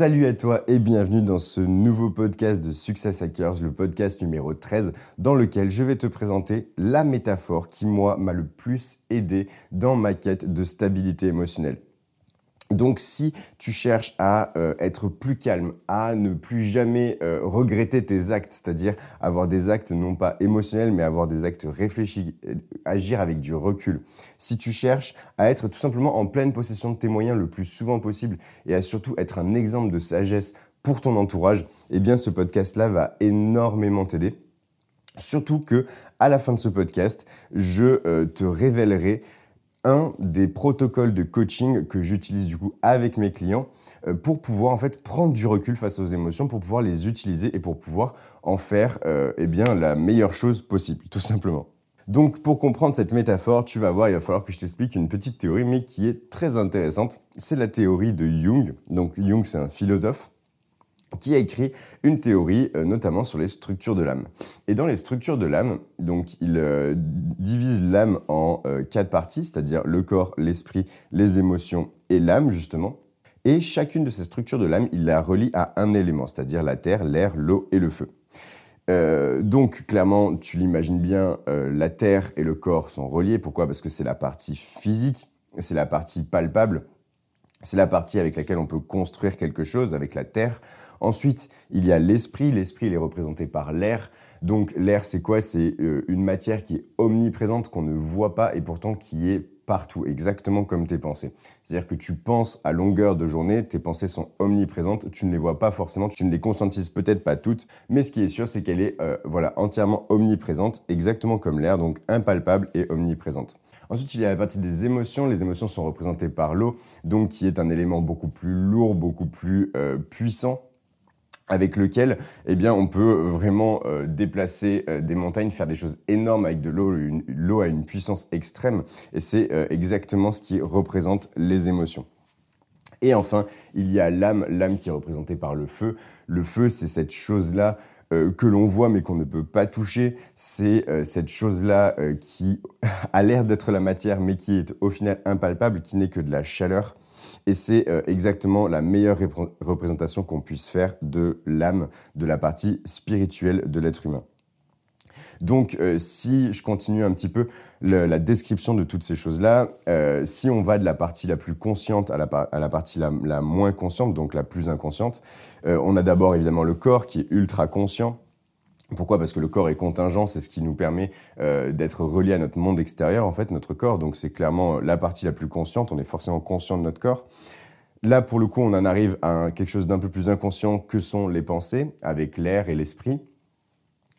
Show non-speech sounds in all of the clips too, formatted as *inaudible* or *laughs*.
Salut à toi et bienvenue dans ce nouveau podcast de Success Hackers, le podcast numéro 13, dans lequel je vais te présenter la métaphore qui, moi, m'a le plus aidé dans ma quête de stabilité émotionnelle. Donc si tu cherches à euh, être plus calme, à ne plus jamais euh, regretter tes actes, c'est-à-dire avoir des actes non pas émotionnels mais avoir des actes réfléchis, euh, agir avec du recul. Si tu cherches à être tout simplement en pleine possession de tes moyens le plus souvent possible et à surtout être un exemple de sagesse pour ton entourage, eh bien ce podcast-là va énormément t'aider. Surtout que à la fin de ce podcast, je te révélerai un des protocoles de coaching que j'utilise du coup avec mes clients euh, pour pouvoir en fait prendre du recul face aux émotions, pour pouvoir les utiliser et pour pouvoir en faire euh, eh bien la meilleure chose possible, tout simplement. Donc pour comprendre cette métaphore, tu vas voir, il va falloir que je t'explique une petite théorie mais qui est très intéressante. C'est la théorie de Jung. Donc Jung c'est un philosophe qui a écrit une théorie euh, notamment sur les structures de l'âme. Et dans les structures de l'âme, donc il euh, divise l'âme en euh, quatre parties, c'est-à-dire le corps, l'esprit, les émotions et l'âme justement. Et chacune de ces structures de l'âme, il la relie à un élément, c'est-à-dire la terre, l'air, l'eau et le feu. donc clairement, tu l'imagines bien, la terre et le corps sont reliés. Pourquoi? Parce que c'est la partie physique, c'est la partie palpable, c'est la partie avec laquelle on peut construire quelque chose, avec la terre. Ensuite, il y a l'esprit. L'esprit, il est représenté par l'air. Donc l'air, c'est quoi? C'est euh, une matière qui est omniprésente, qu'on ne voit pas et pourtant qui est partout, exactement comme tes pensées. C'est-à-dire que tu penses à longueur de journée, tes pensées sont omniprésentes, tu ne les vois pas forcément, tu ne les conscientises peut-être pas toutes, mais ce qui est sûr, c'est qu'elle est, euh, voilà, entièrement omniprésente, exactement comme l'air, donc impalpable et omniprésente. Ensuite, il y a la partie des émotions. Les émotions sont représentées par l'eau, donc qui est un élément beaucoup plus lourd, beaucoup plus euh, puissant avec lequel eh bien, on peut vraiment euh, déplacer euh, des montagnes, faire des choses énormes avec de l'eau. L'eau a une puissance extrême et c'est euh, exactement ce qui représente les émotions. Et enfin, il y a l'âme, l'âme qui est représentée par le feu. Le feu, c'est cette chose-là que l'on voit mais qu'on ne peut pas toucher. C'est cette chose-là qui *laughs* a l'air d'être la matière mais qui est au final impalpable, qui n'est que de la chaleur. Et c'est euh, exactement la meilleure représentation qu'on puisse faire de l'âme, de la partie spirituelle de l'être humain. Donc, euh, si je continue un petit peu la description de toutes ces choses-là, euh, si on va de la partie la plus consciente à la, partie la, moins consciente, donc la plus inconsciente, on a d'abord évidemment le corps qui est ultra conscient, pourquoi? Parce que le corps est contingent, c'est ce qui nous permet euh, d'être relié à notre monde extérieur, en fait, notre corps. Donc c'est clairement la partie la plus consciente, on est forcément conscient de notre corps. Là, pour le coup, on en arrive à quelque chose d'un peu plus inconscient que sont les pensées, avec l'air et l'esprit.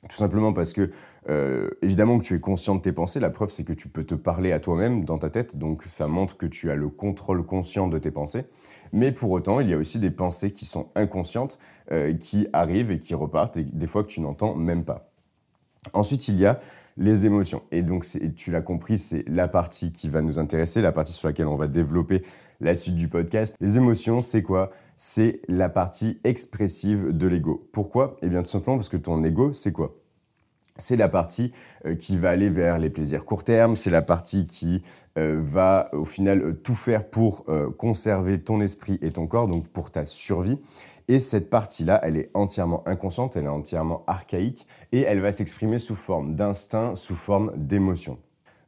Tout simplement parce que, euh, évidemment que tu es conscient de tes pensées, la preuve c'est que tu peux te parler à toi-même dans ta tête, donc ça montre que tu as le contrôle conscient de tes pensées. Mais pour autant, il y a aussi des pensées qui sont inconscientes, euh, qui arrivent et qui repartent, et des fois que tu n'entends même pas. Ensuite, il y a les émotions. Et donc, tu l'as compris, c'est la partie qui va nous intéresser, la partie sur laquelle on va développer la suite du podcast. Les émotions, c'est quoi? C'est la partie expressive de l'ego. Pourquoi? Eh bien, tout simplement parce que ton ego, c'est quoi? C'est la partie euh, qui va aller vers les plaisirs court terme, c'est la partie qui euh, va au final euh, tout faire pour conserver ton esprit et ton corps, donc pour ta survie. Et cette partie-là, elle est entièrement inconsciente, elle est entièrement archaïque, et elle va s'exprimer sous forme d'instinct, sous forme d'émotion.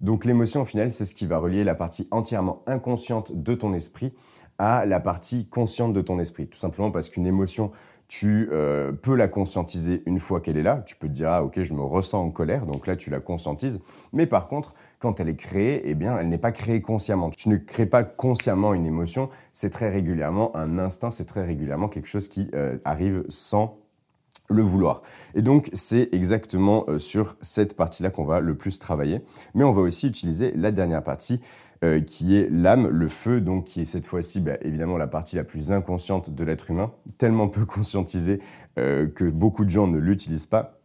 Donc l'émotion, au final, c'est ce qui va relier la partie entièrement inconsciente de ton esprit à la partie consciente de ton esprit. Tout simplement parce qu'une émotion, tu euh, peux la conscientiser une fois qu'elle est là. Tu peux te dire, ah ok, je me ressens en colère, donc là tu la conscientises. Mais par contre, quand elle est créée, eh bien, elle n'est pas créée consciemment. Tu ne crées pas consciemment une émotion, c'est très régulièrement un instinct, c'est très régulièrement quelque chose qui euh, arrive sans le vouloir. Et donc, c'est exactement euh, sur cette partie-là qu'on va le plus travailler. Mais on va aussi utiliser la dernière partie, euh, qui est l'âme, le feu, donc qui est cette fois-ci bah, évidemment la partie la plus inconsciente de l'être humain, tellement peu conscientisée euh, que beaucoup de gens ne l'utilisent pas.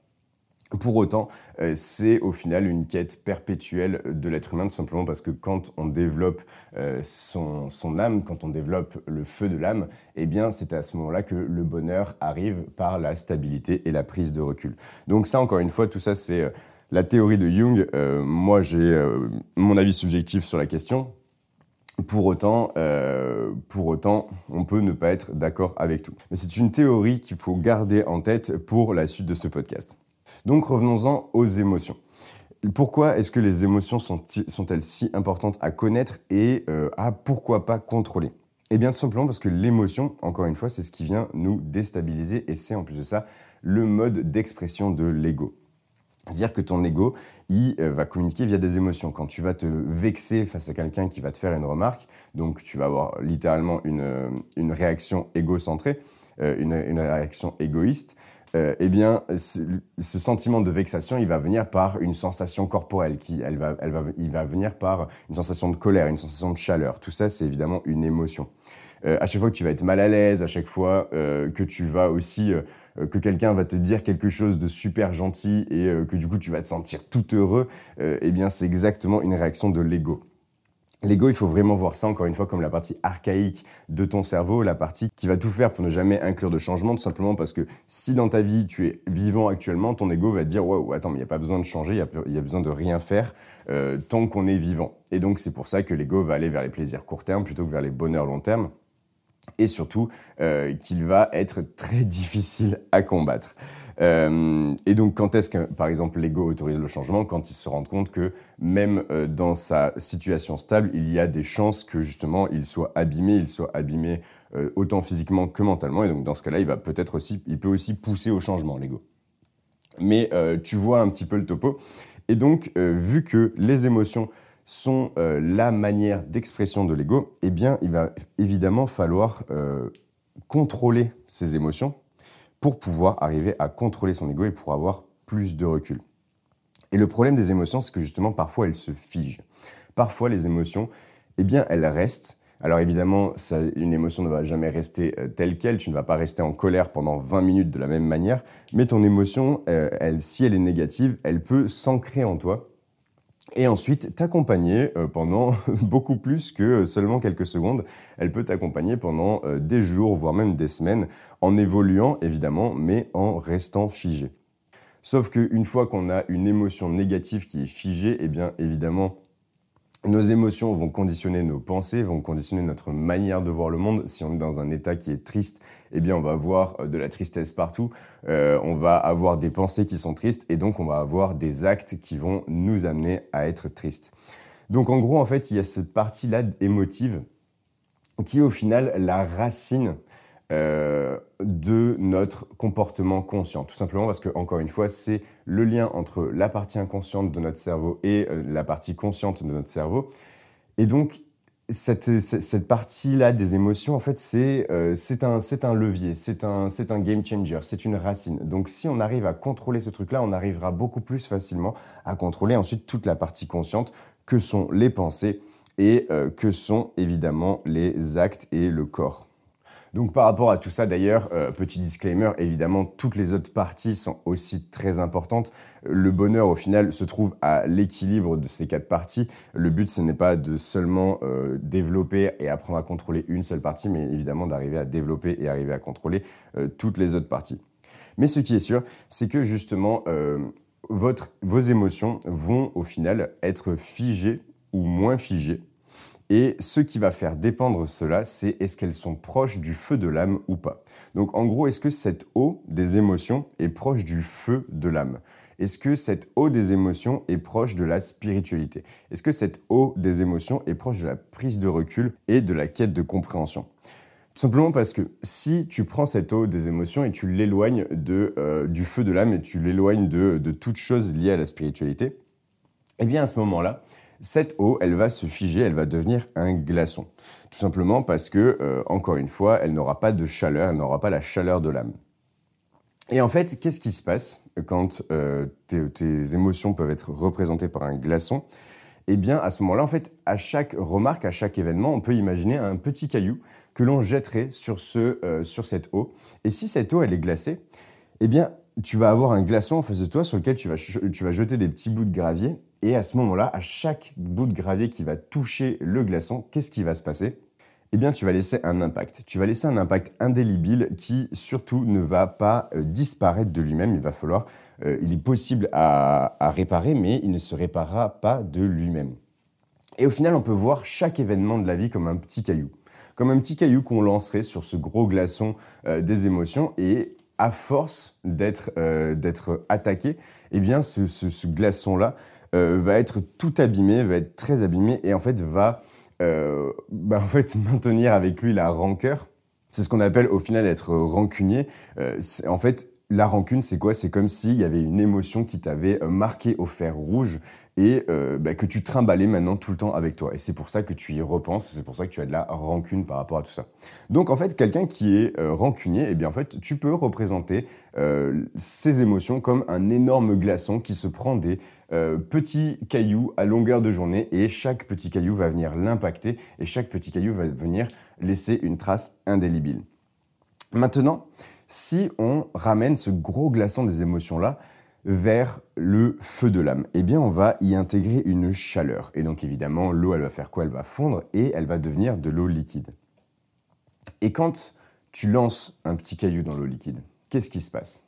Pour autant, euh, c'est au final une quête perpétuelle de l'être humain, tout simplement parce que quand on développe euh, son, âme, quand on développe le feu de l'âme, eh bien c'est à ce moment-là que le bonheur arrive par la stabilité et la prise de recul. Donc ça, encore une fois, tout ça, c'est la théorie de Jung. moi, j'ai mon avis subjectif sur la question. Pour autant, pour autant, on peut ne pas être d'accord avec tout. Mais c'est une théorie qu'il faut garder en tête pour la suite de ce podcast. Donc revenons-en aux émotions. Pourquoi est-ce que les émotions sont-elles si importantes à connaître et euh, à pourquoi pas contrôler? Eh bien tout simplement parce que l'émotion, encore une fois, c'est ce qui vient nous déstabiliser et c'est en plus de ça le mode d'expression de l'ego. C'est-à-dire que ton ego, il euh, va communiquer via des émotions. Quand tu vas te vexer face à quelqu'un qui va te faire une remarque, donc tu vas avoir littéralement une, euh, réaction égocentrée, une réaction égoïste, euh, eh bien, ce, sentiment de vexation, il va venir par une sensation corporelle, qui, elle va, elle va, il va venir par une sensation de colère, une sensation de chaleur. Tout ça, c'est évidemment une émotion. Euh, à chaque fois que tu vas être mal à l'aise, à chaque fois euh, que tu vas aussi, que quelqu'un va te dire quelque chose de super gentil et que du coup tu vas te sentir tout heureux, eh bien, c'est exactement une réaction de l'ego. L'ego, il faut vraiment voir ça encore une fois comme la partie archaïque de ton cerveau, la partie qui va tout faire pour ne jamais inclure de changement, tout simplement parce que si dans ta vie tu es vivant actuellement, ton ego va te dire wow, attends, mais il n'y a pas besoin de changer, il y, a besoin de rien faire euh, tant qu'on est vivant. Et donc c'est pour ça que l'ego va aller vers les plaisirs court terme plutôt que vers les bonheurs long terme et surtout euh, qu'il va être très *laughs* difficile à combattre. Euh, et donc, quand est-ce que, par exemple, l'ego autorise le changement? Quand il se rend compte que même euh, dans sa situation stable, il y a des chances que justement il soit abîmé, il soit abîmé autant physiquement que mentalement. Et donc, dans ce cas-là, il va peut-être aussi, il peut aussi pousser au changement, l'ego. Mais tu vois un petit peu le topo. Et donc, vu que les émotions sont euh, la manière d'expression de l'ego, eh bien, il va évidemment falloir euh, contrôler ses émotions pour pouvoir arriver à contrôler son ego et pour avoir plus de recul. Et le problème des émotions, c'est que justement, parfois, elles se figent. Parfois, les émotions, eh bien, elles restent. Alors évidemment, une émotion ne va jamais rester euh, telle qu'elle, tu ne vas pas rester en colère pendant 20 minutes de la même manière, mais ton émotion, si elle est négative, elle peut s'ancrer en toi et ensuite t'accompagner euh, pendant *laughs* beaucoup plus que seulement quelques secondes. Elle peut t'accompagner pendant euh, des jours, voire même des semaines, en évoluant évidemment, mais en restant figé. Sauf qu'une fois qu'on a une émotion négative qui est figée, eh bien évidemment, nos émotions vont conditionner nos pensées, vont conditionner notre manière de voir le monde. Si on est dans un état qui est triste, eh bien on va avoir euh, de la tristesse partout, euh, on va avoir des pensées qui sont tristes et donc on va avoir des actes qui vont nous amener à être tristes. Donc en gros, en fait, il y a cette partie-là émotive qui est au final la racine euh, de notre comportement conscient. Tout simplement parce que, encore une fois, c'est le lien entre la partie inconsciente de notre cerveau et euh, la partie consciente de notre cerveau. Et donc, cette, cette, partie-là des émotions, en fait, c'est euh, un, un levier, c'est un, un game changer, c'est une racine. Donc, si on arrive à contrôler ce truc-là, on arrivera beaucoup plus facilement à contrôler ensuite toute la partie consciente que sont les pensées et que sont évidemment les actes et le corps. Donc par rapport à tout ça d'ailleurs, euh, petit disclaimer, évidemment toutes les autres parties sont aussi très importantes. Le bonheur au final se trouve à l'équilibre de ces quatre parties. Le but ce n'est pas de seulement euh, développer et apprendre à contrôler une seule partie, mais évidemment d'arriver à développer et arriver à contrôler euh, toutes les autres parties. Mais ce qui est sûr, c'est que justement vos émotions vont au final être figées ou moins figées et ce qui va faire dépendre cela, c'est est-ce qu'elles sont proches du feu de l'âme ou pas. Donc en gros, est-ce que cette eau des émotions est proche du feu de l'âme? Est-ce que cette eau des émotions est proche de la spiritualité? Est-ce que cette eau des émotions est proche de la prise de recul et de la quête de compréhension? Tout simplement parce que si tu prends cette eau des émotions et tu l'éloignes euh, du feu de l'âme et tu l'éloignes de, de toute chose liée à la spiritualité, eh bien à ce moment-là, cette eau, elle va se figer, elle va devenir un glaçon. Tout simplement parce que, euh, encore une fois, elle n'aura pas de chaleur, elle n'aura pas la chaleur de l'âme. Et en fait, qu'est-ce qui se passe quand euh, tes, émotions peuvent être représentées par un glaçon? Eh bien, à ce moment-là, en fait, à chaque remarque, à chaque événement, on peut imaginer un petit caillou que l'on jetterait sur, ce, euh, sur cette eau. Et si cette eau, elle est glacée, eh bien, tu vas avoir un glaçon en face de toi sur lequel tu vas, tu vas jeter des petits bouts de gravier. Et à ce moment-là, à chaque bout de gravier qui va toucher le glaçon, qu'est-ce qui va se passer? Eh bien, tu vas laisser un impact. Tu vas laisser un impact indélébile qui, surtout, ne va pas euh, disparaître de lui-même. Il va falloir, euh, il est possible à, réparer, mais il ne se réparera pas de lui-même. Et au final, on peut voir chaque événement de la vie comme un petit caillou. Comme un petit caillou qu'on lancerait sur ce gros glaçon euh, des émotions. Et à force d'être attaqué, eh bien, ce, ce glaçon-là va être tout abîmé, va être très abîmé et en fait va euh, bah, en fait, *laughs* maintenir avec lui la rancœur, c'est ce qu'on appelle au final être rancunier. Euh, en fait, la rancune, c'est quoi? C'est comme s'il y avait une émotion qui t'avait euh, marqué au fer rouge et bah, que tu trimballais maintenant tout le temps avec toi. Et c'est pour ça que tu y repenses, c'est pour ça que tu as de la rancune par rapport à tout ça. Donc en fait, quelqu'un qui est rancunier, eh bien en fait, tu peux représenter ces émotions comme un énorme glaçon qui se prend des euh, petit caillou à longueur de journée et chaque petit caillou va venir l'impacter et chaque petit caillou va venir laisser une trace indélébile. Maintenant, si on ramène ce gros glaçon des émotions-là vers le feu de l'âme, eh bien on va y intégrer une chaleur. Et donc évidemment, l'eau, elle va faire quoi? Elle va fondre et elle va devenir de l'eau liquide. Et quand tu lances un petit caillou dans l'eau liquide, qu'est-ce qui se passe?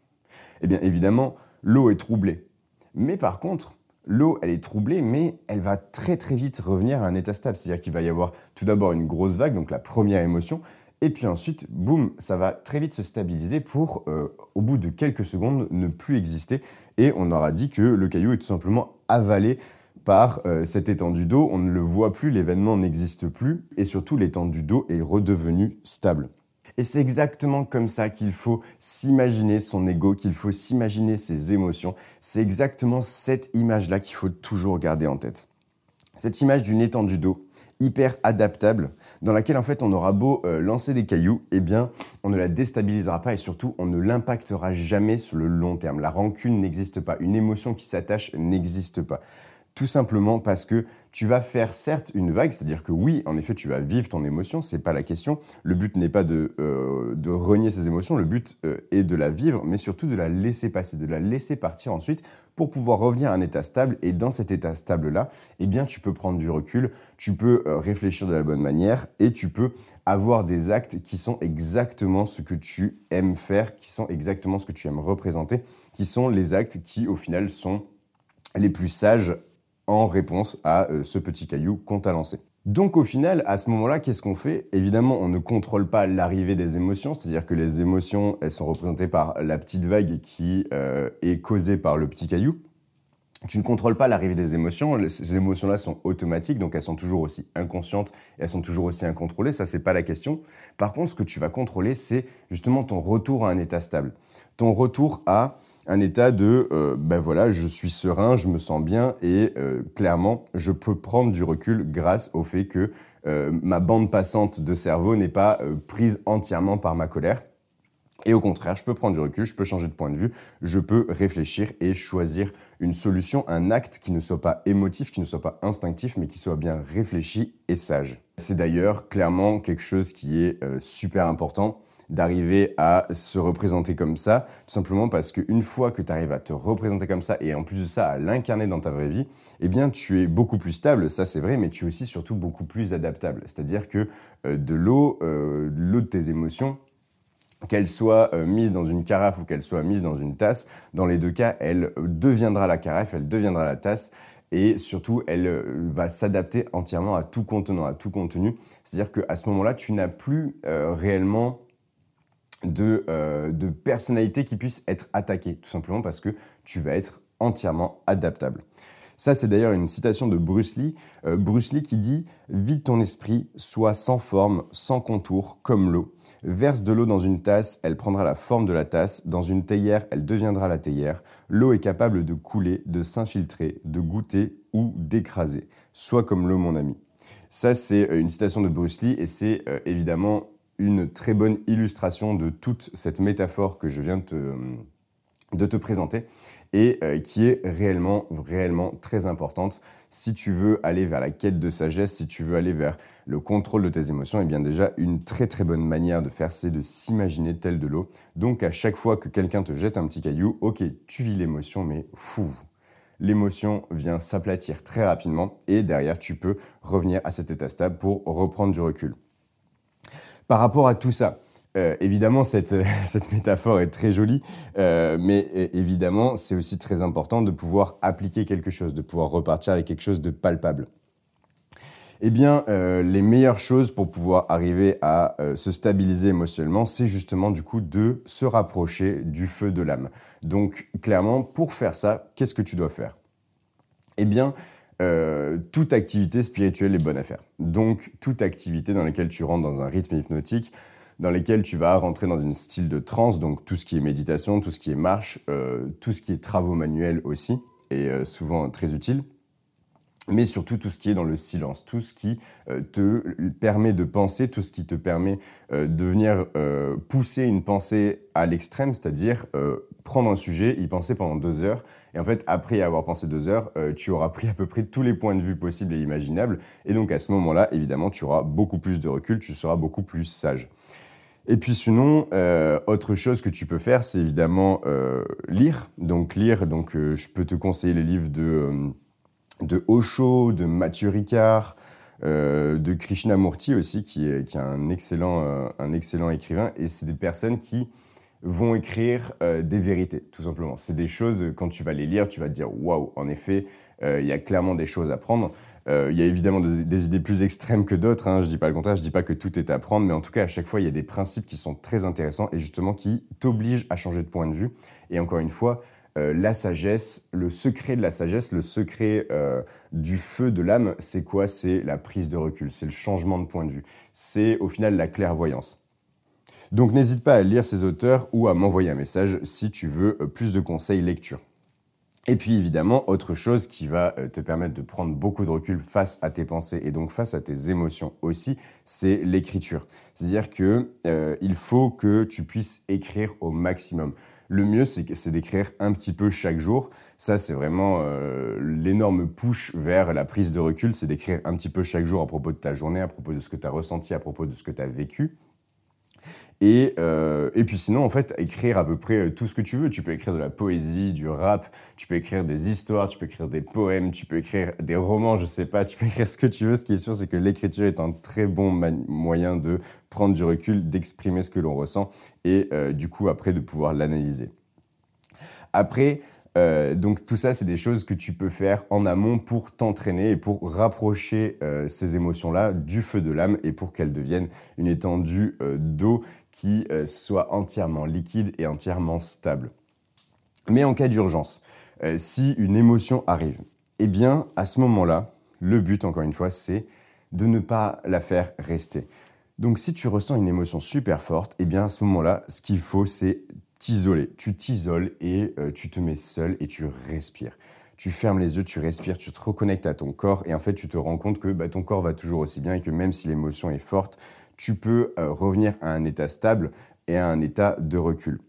Eh bien évidemment, l'eau est troublée. Mais par contre, l'eau, elle est troublée, mais elle va très très vite revenir à un état stable. C'est-à-dire qu'il va y avoir tout d'abord une grosse vague, donc la première émotion, et puis ensuite, boum, ça va très vite se stabiliser pour, euh, au bout de quelques secondes, ne plus exister. Et on aura dit que le caillou est tout simplement avalé par euh, cette étendue d'eau. On ne le voit plus, l'événement n'existe plus, et surtout l'étendue d'eau est redevenue stable. Et c'est exactement comme ça qu'il faut s'imaginer son ego, qu'il faut s'imaginer ses émotions. C'est exactement cette image-là qu'il faut toujours garder en tête. Cette image d'une étendue d'eau hyper adaptable, dans laquelle en fait on aura beau euh, lancer des cailloux, eh bien on ne la déstabilisera pas et surtout on ne l'impactera jamais sur le long terme. La rancune n'existe pas, une émotion qui s'attache n'existe pas. Tout simplement parce que tu vas faire certes une vague, c'est-à-dire que oui, en effet, tu vas vivre ton émotion, c'est pas la question. Le but n'est pas de, euh, de, renier ses émotions, le but euh, est de la vivre, mais surtout de la laisser passer, de la laisser partir ensuite pour pouvoir revenir à un état stable. Et dans cet état stable-là, eh bien, tu peux prendre du recul, tu peux euh, réfléchir de la bonne manière et tu peux avoir des actes qui sont exactement ce que tu aimes faire, qui sont exactement ce que tu aimes représenter, qui sont les actes qui, au final, sont les plus sages en réponse à euh, ce petit caillou qu'on t'a lancé. Donc au final, à ce moment-là, qu'est-ce qu'on fait? Évidemment, on ne contrôle pas l'arrivée des émotions, c'est-à-dire que les émotions, elles sont représentées par la petite vague qui euh, est causée par le petit caillou. Tu ne contrôles pas l'arrivée des émotions, ces émotions-là sont automatiques, donc elles sont toujours aussi inconscientes elles sont toujours aussi incontrôlées, ça c'est pas la question. Par contre, ce que tu vas contrôler, c'est justement ton retour à un état stable, ton retour à un état de euh, ben voilà, je suis serein, je me sens bien et euh, clairement, je peux prendre du recul grâce au fait que euh, ma bande passante de cerveau n'est pas prise entièrement par ma colère. Et au contraire, je peux prendre du recul, je peux changer de point de vue, je peux réfléchir et choisir une solution, un acte qui ne soit pas émotif, qui ne soit pas instinctif, mais qui soit bien réfléchi et sage. C'est d'ailleurs clairement quelque chose qui est super important d'arriver à se représenter comme ça, tout simplement parce qu'une fois que tu arrives à te représenter comme ça et en plus de ça à l'incarner dans ta vraie vie, eh bien tu es beaucoup plus stable, ça c'est vrai, mais tu es aussi surtout beaucoup plus adaptable. C'est-à-dire que euh, de l'eau, euh, l'eau de tes émotions, qu'elle soit euh, mise dans une carafe ou qu'elle soit mise dans une tasse, dans les deux cas, elle deviendra la carafe, elle deviendra la tasse et surtout elle va s'adapter entièrement à tout contenant, à tout contenu. C'est-à-dire qu'à ce moment-là, tu n'as plus réellement de, euh, personnalité qui puisse être attaquée, tout simplement parce que tu vas être entièrement adaptable. Ça, c'est d'ailleurs une citation de Bruce Lee. Euh, Bruce Lee qui dit Vide ton esprit, sois sans forme, sans contour, comme l'eau. Verse de l'eau dans une tasse, elle prendra la forme de la tasse. Dans une théière, elle deviendra la théière. L'eau est capable de couler, de s'infiltrer, de goûter ou d'écraser. Sois comme l'eau, mon ami. Ça, c'est euh, une citation de Bruce Lee et c'est évidemment une très bonne illustration de toute cette métaphore que je viens de te, te présenter et euh, qui est réellement, réellement très importante. Si tu veux aller vers la quête de sagesse, si tu veux aller vers le contrôle de tes émotions, et eh bien déjà, une très très bonne manière de faire, c'est de s'imaginer tel de l'eau. Donc à chaque fois que quelqu'un te jette un petit caillou, ok, tu vis l'émotion, mais fou, l'émotion vient s'aplatir très rapidement et derrière, tu peux revenir à cet état stable pour reprendre du recul. Par rapport à tout ça, euh, évidemment, cette, *laughs* métaphore est très jolie, euh, mais évidemment, c'est aussi très important de pouvoir appliquer quelque chose, de pouvoir repartir avec quelque chose de palpable. Eh bien, euh, les meilleures choses pour pouvoir arriver à se stabiliser émotionnellement, c'est justement du coup de se rapprocher du feu de l'âme. Donc, clairement, pour faire ça, qu'est-ce que tu dois faire? Eh bien, toute activité spirituelle est bonne à faire. Donc, toute activité dans laquelle tu rentres dans un rythme hypnotique, dans lesquels tu vas rentrer dans une style de transe, donc tout ce qui est méditation, tout ce qui est marche, euh, tout ce qui est travaux manuels aussi, et euh, souvent très utile mais surtout tout ce qui est dans le silence, tout ce qui euh, te permet de penser, tout ce qui te permet de venir pousser une pensée à l'extrême, c'est-à-dire prendre un sujet, y penser pendant deux heures, et en fait, après avoir pensé deux heures, tu auras pris à peu près tous les points de vue possibles et imaginables, et donc à ce moment-là, évidemment, tu auras beaucoup plus de recul, tu seras beaucoup plus sage. Et puis sinon, euh, autre chose que tu peux faire, c'est évidemment euh, lire. Donc lire, donc euh, je peux te conseiller les livres de, de Osho, de Mathieu Ricard, de Krishnamurti aussi, qui est, un, excellent, un excellent écrivain. Et c'est des personnes qui vont écrire des vérités, tout simplement. C'est des choses, quand tu vas les lire, tu vas te dire, waouh, en effet, il y a clairement des choses à prendre. Euh, il y a évidemment des, idées plus extrêmes que d'autres, hein, je ne dis pas le contraire, je ne dis pas que tout est à prendre, mais en tout cas, à chaque fois, il y a des principes qui sont très intéressants et justement qui t'obligent à changer de point de vue. Et encore une fois, euh, la sagesse, le secret de la sagesse, le secret euh, du feu de l'âme, c'est quoi? C'est la prise de recul, c'est le changement de point de vue, c'est au final la clairvoyance. Donc n'hésite pas à lire ces auteurs ou à m'envoyer un message si tu veux plus de conseils lecture. Et puis évidemment, autre chose qui va euh, te permettre de prendre beaucoup de recul face à tes pensées et donc face à tes émotions aussi, c'est l'écriture. C'est-à-dire que euh, il faut que tu puisses écrire au maximum. Le mieux, c'est d'écrire un petit peu chaque jour. Ça, c'est vraiment euh, l'énorme push vers la prise de recul, c'est d'écrire un petit peu chaque jour à propos de ta journée, à propos de ce que tu as ressenti, à propos de ce que tu as vécu. Et, euh, et puis sinon, en fait, écrire à peu près euh, tout ce que tu veux. Tu peux écrire de la poésie, du rap, tu peux écrire des histoires, tu peux écrire des poèmes, tu peux écrire des romans, je sais pas, tu peux écrire ce que tu veux. Ce qui est sûr, c'est que l'écriture est un très bon moyen de prendre du recul, d'exprimer ce que l'on ressent et euh, du coup, après, de pouvoir l'analyser. Après, donc tout ça, c'est des choses que tu peux faire en amont pour t'entraîner et pour rapprocher ces émotions-là du feu de l'âme et pour qu'elles deviennent une étendue d'eau qui soit entièrement liquide et entièrement stable. Mais en cas d'urgence, si une émotion arrive, eh bien à ce moment-là, le but, encore une fois, c'est de ne pas la faire rester. Donc si tu ressens une émotion super forte, eh bien à ce moment-là, ce qu'il faut, c'est t'isoler. Tu t'isoles et euh, tu te mets seul et tu respires. Tu fermes les yeux, tu respires, tu te reconnectes à ton corps et en fait tu te rends compte que bah, ton corps va toujours aussi bien et que même si l'émotion est forte, tu peux euh, revenir à un état stable et à un état de recul.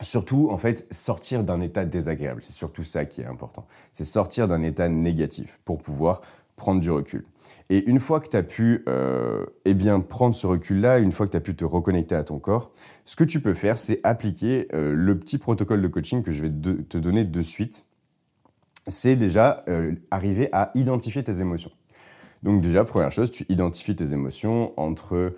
Surtout, en fait, sortir d'un état désagréable. C'est surtout ça qui est important. C'est sortir d'un état négatif pour pouvoir prendre du recul. Et une fois que tu as pu euh, eh bien, prendre ce recul-là, une fois que tu as pu te reconnecter à ton corps, ce que tu peux faire, c'est appliquer euh, le petit protocole de coaching que je vais te donner de suite. C'est déjà arriver à identifier tes émotions. Donc déjà, première chose, tu identifies tes émotions entre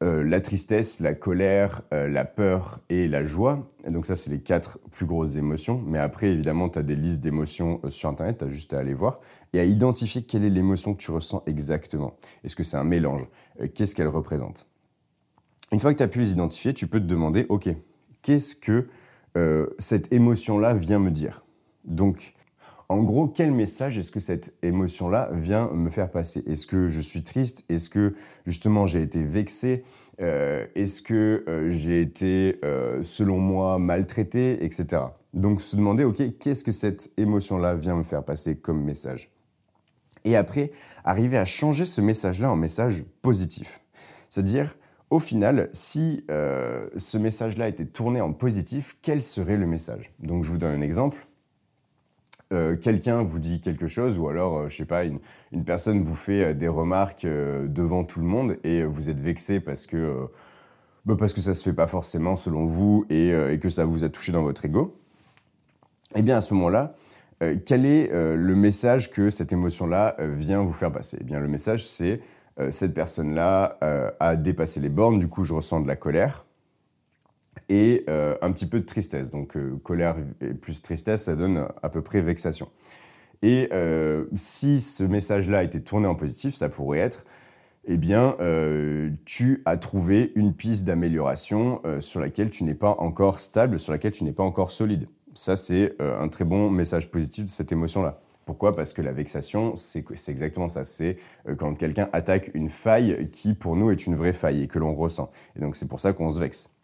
euh, la tristesse, la colère, euh, la peur et la joie. donc ça, c'est les quatre plus grosses émotions. Mais après, évidemment, tu as des listes d'émotions euh, sur Internet, tu as juste à aller voir et à identifier quelle est l'émotion que tu ressens exactement. Est-ce que c'est un mélange? Qu'est-ce qu'elle représente? Une fois que tu as pu les identifier, tu peux te demander, OK, qu'est-ce que cette émotion-là vient me dire? En gros, quel message est-ce que cette émotion-là vient me faire passer? Est-ce que je suis triste? Est-ce que justement j'ai été vexé? Euh, Est-ce que euh, j'ai été, euh, selon moi, maltraité, etc. Donc se demander, ok, qu'est-ce que cette émotion-là vient me faire passer comme message? Et après, arriver à changer ce message-là en message positif. C'est-à-dire, Au final, si ce message-là était tourné en positif, quel serait le message? Donc je vous donne un exemple. Euh, quelqu'un vous dit quelque chose, ou alors, euh, je sais pas, une, personne vous fait des remarques devant tout le monde et vous êtes vexé parce que, bah, parce que ça se fait pas forcément selon vous et, et, que ça vous a touché dans votre ego. Eh bien, à ce moment-là, quel est le message que cette émotion-là vient vous faire passer? Eh bien, le message, c'est euh, cette personne-là euh, a dépassé les bornes, du coup je ressens de la colère et euh, un petit peu de tristesse. Donc colère et plus tristesse, ça donne à peu près vexation. Et si ce message-là était tourné en positif, ça pourrait être, eh bien, tu as trouvé une piste d'amélioration sur laquelle tu n'es pas encore stable, sur laquelle tu n'es pas encore solide. Ça, c'est un très bon message positif de cette émotion-là. Pourquoi? Parce que la vexation, c'est exactement ça. C'est euh, quand quelqu'un attaque une faille qui, pour nous, est une vraie faille et que l'on ressent. Et donc, c'est pour ça qu'on se vexe.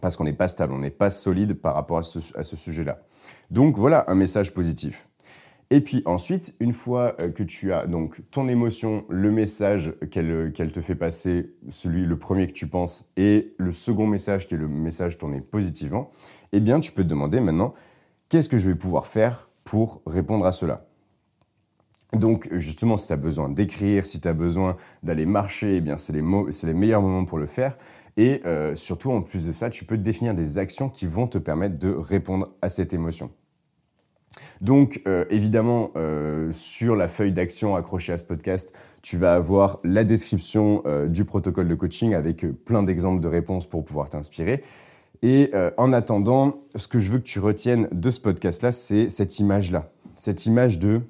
Parce qu'on n'est pas stable, on n'est pas solide par rapport à ce, sujet-là. Donc, voilà un message positif. Et puis ensuite, une fois euh, que tu as donc ton émotion, le message qu'elle te fait passer, celui le premier que tu penses, et le second message qui est le message tourné positivement, eh bien tu peux te demander maintenant qu'est-ce que je vais pouvoir faire pour répondre à cela? Donc justement, si tu as besoin d'écrire, si tu as besoin d'aller marcher, eh bien c'est les, les, meilleurs moments pour le faire. Et euh, surtout, en plus de ça, tu peux définir des actions qui vont te permettre de répondre à cette émotion. Donc euh, évidemment, euh, sur la feuille d'action accrochée à ce podcast, tu vas avoir la description du protocole de coaching avec plein d'exemples de réponses pour pouvoir t'inspirer. Et euh, en attendant, ce que je veux que tu retiennes de ce podcast-là, c'est cette image-là. Cette image de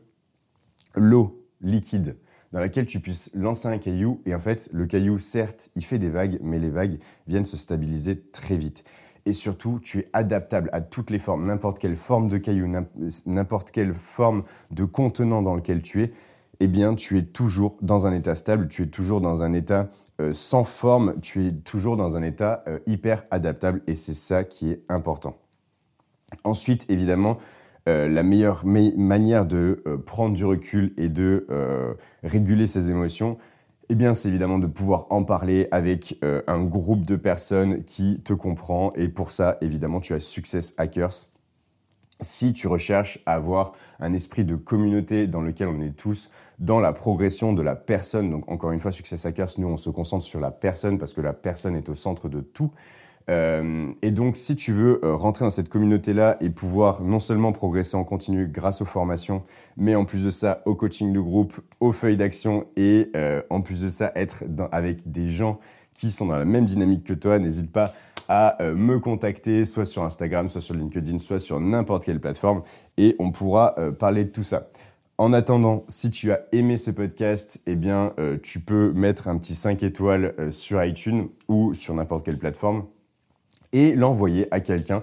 l'eau liquide dans laquelle tu puisses lancer un caillou. Et en fait, le caillou, certes, il fait des vagues, mais les vagues viennent se stabiliser très vite. Et surtout, tu es adaptable à toutes les formes, n'importe quelle forme de caillou, n'importe quelle forme de contenant dans lequel tu es eh bien, tu es toujours dans un état stable, tu es toujours dans un état euh, sans forme, tu es toujours dans un état euh, hyper adaptable et c'est ça qui est important. Ensuite, évidemment, euh, la meilleure manière de prendre du recul et de réguler ses émotions, eh bien, c'est évidemment de pouvoir en parler avec un groupe de personnes qui te comprend. Et pour ça, évidemment, tu as Success Hackers si tu recherches à avoir un esprit de communauté dans lequel on est tous dans la progression de la personne, donc encore une fois, Success Hackers, nous on se concentre sur la personne parce que la personne est au centre de tout. Euh, et donc, si tu veux euh, rentrer dans cette communauté-là et pouvoir non seulement progresser en continu grâce aux formations, mais en plus de ça, au coaching de groupe, aux feuilles d'action et euh, en plus de ça, être avec des gens qui sont dans la même dynamique que toi, n'hésite pas à me contacter, soit sur Instagram, soit sur LinkedIn, soit sur n'importe quelle plateforme, et on pourra parler de tout ça. En attendant, si tu as aimé ce podcast, eh bien, tu peux mettre un petit 5 étoiles sur iTunes ou sur n'importe quelle plateforme et l'envoyer à quelqu'un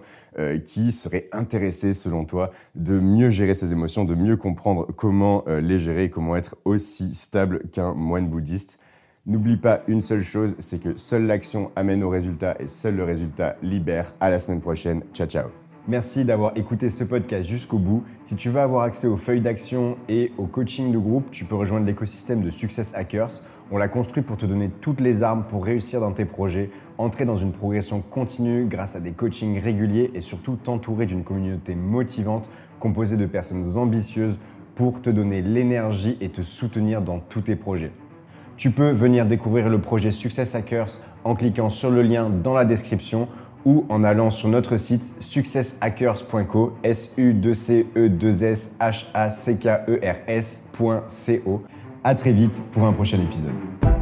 qui serait intéressé, selon toi, de mieux gérer ses émotions, de mieux comprendre comment les gérer comment être aussi stable qu'un moine bouddhiste. N'oublie pas une seule chose, c'est que seule l'action amène au résultat et seul le résultat libère. À la semaine prochaine. Ciao, ciao. Merci d'avoir écouté ce podcast jusqu'au bout. Si tu veux avoir accès aux feuilles d'action et au coaching de groupe, tu peux rejoindre l'écosystème de Success Hackers. On l'a construit pour te donner toutes les armes pour réussir dans tes projets, entrer dans une progression continue grâce à des coachings réguliers et surtout t'entourer d'une communauté motivante composée de personnes ambitieuses pour te donner l'énergie et te soutenir dans tous tes projets. Tu peux venir découvrir le projet Success Hackers en cliquant sur le lien dans la description ou en allant sur notre site successhackers.co, s u 2 c e 2 s h a c k e r. À très vite pour un prochain épisode.